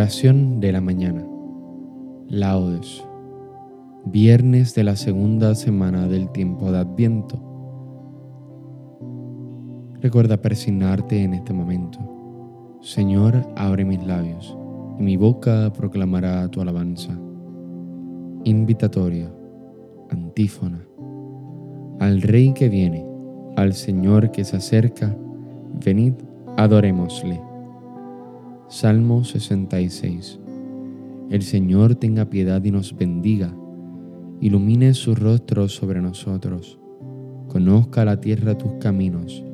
Oración de la mañana. Laudes. Viernes de la segunda semana del tiempo de Adviento. Recuerda persignarte en este momento. Señor, abre mis labios, y mi boca proclamará tu alabanza. Invitatoria. Antífona. Al Rey que viene, al Señor que se acerca, venid, adorémosle. Salmo 66. El Señor tenga piedad y nos bendiga, ilumine su rostro sobre nosotros, conozca la tierra tus caminos,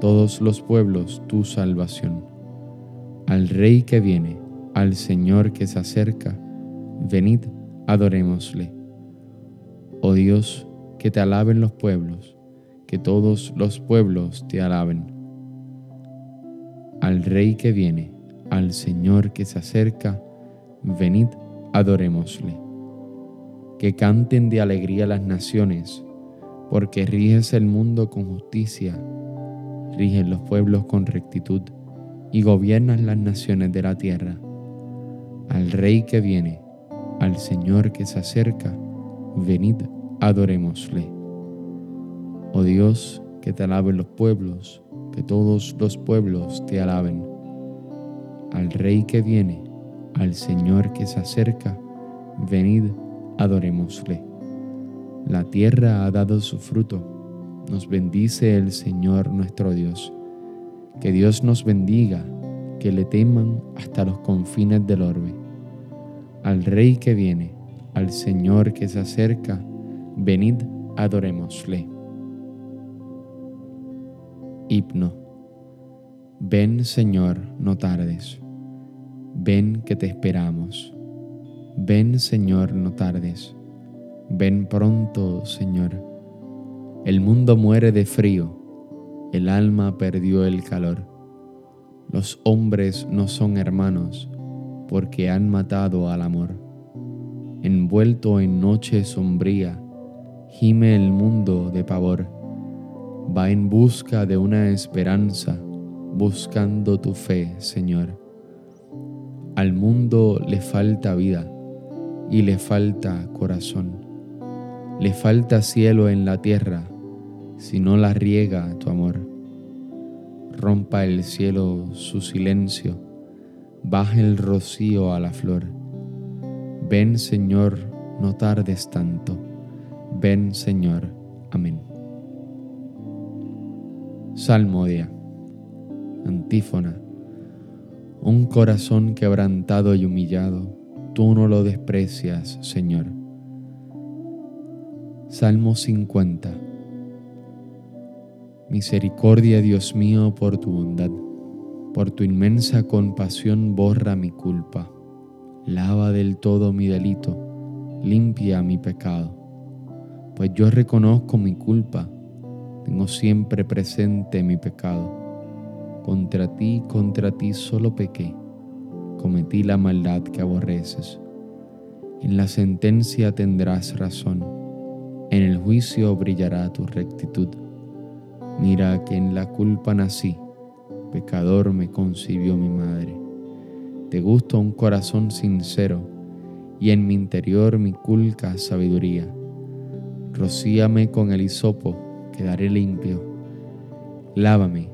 todos los pueblos tu salvación. Al Rey que viene, al Señor que se acerca, venid, adorémosle. Oh Dios, que te alaben los pueblos, que todos los pueblos te alaben. Al Rey que viene, al Señor que se acerca, venid, adorémosle. Que canten de alegría las naciones, porque riges el mundo con justicia, rigen los pueblos con rectitud y gobiernan las naciones de la tierra. Al Rey que viene, al Señor que se acerca, venid, adorémosle. Oh Dios, que te alaben los pueblos, que todos los pueblos te alaben al Rey que viene, al Señor que se acerca, venid, adorémosle. La tierra ha dado su fruto, nos bendice el Señor nuestro Dios. Que Dios nos bendiga, que le teman hasta los confines del orbe. Al Rey que viene, al Señor que se acerca, venid, adorémosle. Hipno. Ven Señor, no tardes. Ven que te esperamos. Ven Señor, no tardes. Ven pronto, Señor. El mundo muere de frío, el alma perdió el calor. Los hombres no son hermanos, porque han matado al amor. Envuelto en noche sombría, gime el mundo de pavor. Va en busca de una esperanza, buscando tu fe, Señor. Al mundo le falta vida y le falta corazón. Le falta cielo en la tierra si no la riega tu amor. Rompa el cielo su silencio, baje el rocío a la flor. Ven Señor, no tardes tanto. Ven Señor. Amén. Salmodia. Antífona. Un corazón quebrantado y humillado, tú no lo desprecias, Señor. Salmo 50. Misericordia, Dios mío, por tu bondad, por tu inmensa compasión borra mi culpa, lava del todo mi delito, limpia mi pecado. Pues yo reconozco mi culpa, tengo siempre presente mi pecado contra ti, contra ti solo pequé, cometí la maldad que aborreces. En la sentencia tendrás razón, en el juicio brillará tu rectitud. Mira que en la culpa nací, pecador me concibió mi madre. Te gusta un corazón sincero, y en mi interior mi culca sabiduría. Rocíame con el hisopo, quedaré limpio. Lávame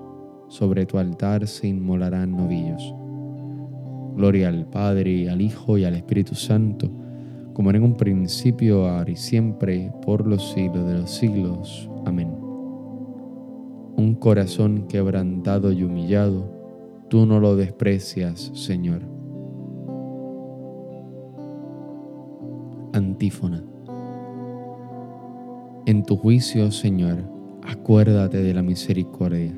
Sobre tu altar se inmolarán novillos. Gloria al Padre, al Hijo y al Espíritu Santo, como en un principio, ahora y siempre, por los siglos de los siglos. Amén. Un corazón quebrantado y humillado, tú no lo desprecias, Señor. Antífona. En tu juicio, Señor, acuérdate de la misericordia.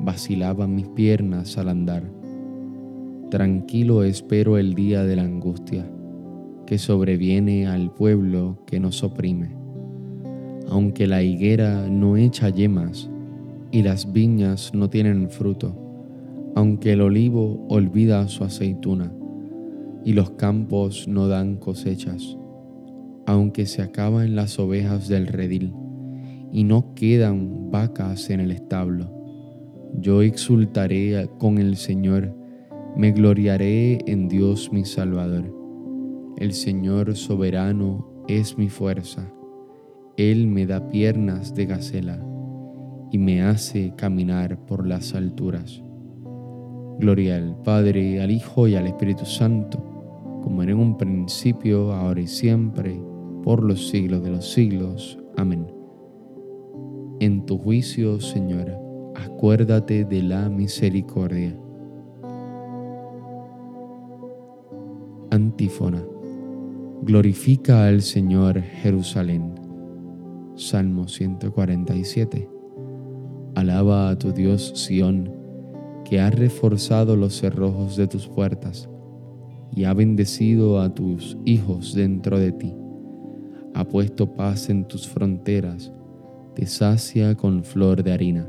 vacilaban mis piernas al andar. Tranquilo espero el día de la angustia que sobreviene al pueblo que nos oprime. Aunque la higuera no echa yemas y las viñas no tienen fruto, aunque el olivo olvida su aceituna y los campos no dan cosechas, aunque se acaban las ovejas del redil y no quedan vacas en el establo, yo exultaré con el Señor, me gloriaré en Dios mi Salvador. El Señor soberano es mi fuerza. Él me da piernas de gacela y me hace caminar por las alturas. Gloria al Padre, al Hijo y al Espíritu Santo, como era en un principio, ahora y siempre, por los siglos de los siglos. Amén. En tu juicio, Señor, acuérdate de la misericordia. Antífona. Glorifica al Señor Jerusalén. Salmo 147. Alaba a tu Dios Sión, que ha reforzado los cerrojos de tus puertas y ha bendecido a tus hijos dentro de ti. Ha puesto paz en tus fronteras, te sacia con flor de harina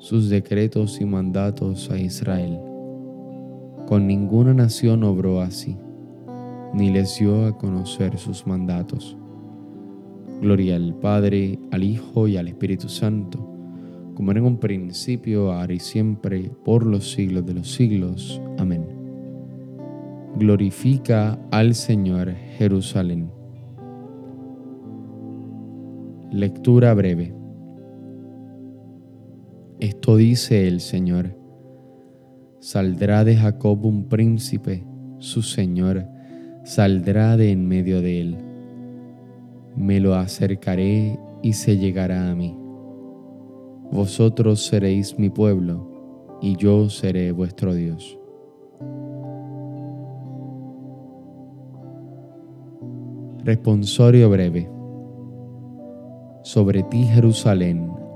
sus decretos y mandatos a Israel. Con ninguna nación obró así, ni les dio a conocer sus mandatos. Gloria al Padre, al Hijo y al Espíritu Santo, como era en un principio, ahora y siempre, por los siglos de los siglos. Amén. Glorifica al Señor Jerusalén. Lectura breve. Esto dice el Señor. Saldrá de Jacob un príncipe, su Señor, saldrá de en medio de él. Me lo acercaré y se llegará a mí. Vosotros seréis mi pueblo, y yo seré vuestro Dios. Responsorio breve. Sobre ti, Jerusalén,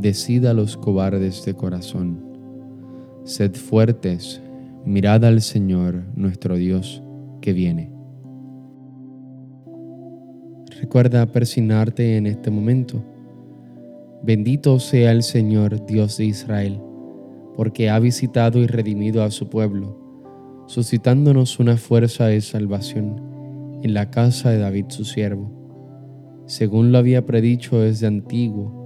Decida los cobardes de corazón. Sed fuertes, mirad al Señor nuestro Dios que viene. Recuerda persignarte en este momento. Bendito sea el Señor Dios de Israel, porque ha visitado y redimido a su pueblo, suscitándonos una fuerza de salvación en la casa de David su siervo, según lo había predicho desde antiguo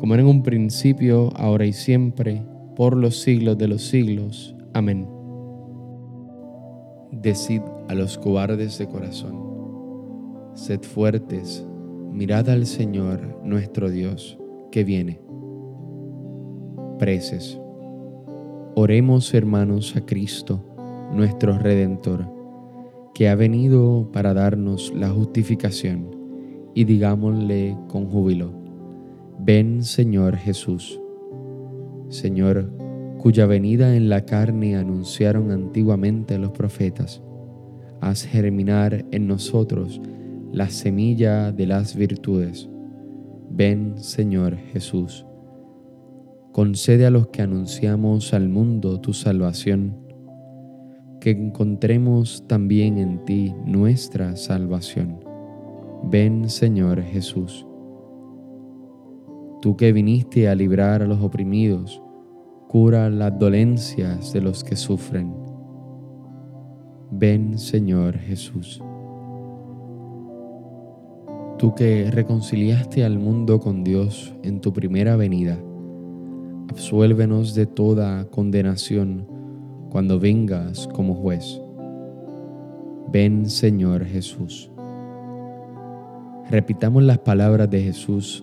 como era en un principio, ahora y siempre, por los siglos de los siglos. Amén. Decid a los cobardes de corazón Sed fuertes, mirad al Señor nuestro Dios, que viene. Preces. Oremos hermanos a Cristo, nuestro Redentor, que ha venido para darnos la justificación, y digámosle con júbilo, ven Señor Jesús. Señor, cuya venida en la carne anunciaron antiguamente los profetas, haz germinar en nosotros la semilla de las virtudes. Ven, Señor Jesús. Concede a los que anunciamos al mundo tu salvación, que encontremos también en ti nuestra salvación. Ven, Señor Jesús. Tú que viniste a librar a los oprimidos, cura las dolencias de los que sufren. Ven, Señor Jesús tú que reconciliaste al mundo con Dios en tu primera venida, absuélvenos de toda condenación cuando vengas como juez. Ven Señor Jesús. Repitamos las palabras de Jesús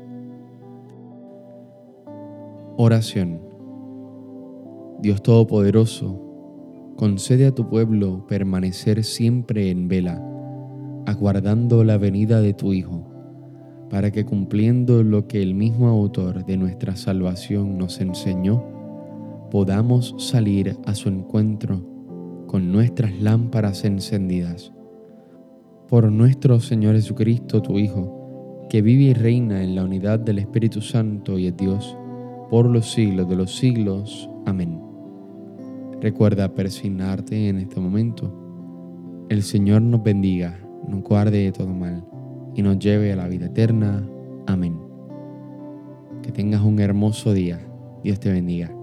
Oración. Dios Todopoderoso, concede a tu pueblo permanecer siempre en vela, aguardando la venida de tu Hijo para que cumpliendo lo que el mismo autor de nuestra salvación nos enseñó, podamos salir a su encuentro con nuestras lámparas encendidas. Por nuestro Señor Jesucristo, tu Hijo, que vive y reina en la unidad del Espíritu Santo y es Dios, por los siglos de los siglos. Amén. Recuerda persignarte en este momento. El Señor nos bendiga, nos guarde de todo mal y nos lleve a la vida eterna. Amén. Que tengas un hermoso día. Dios te bendiga.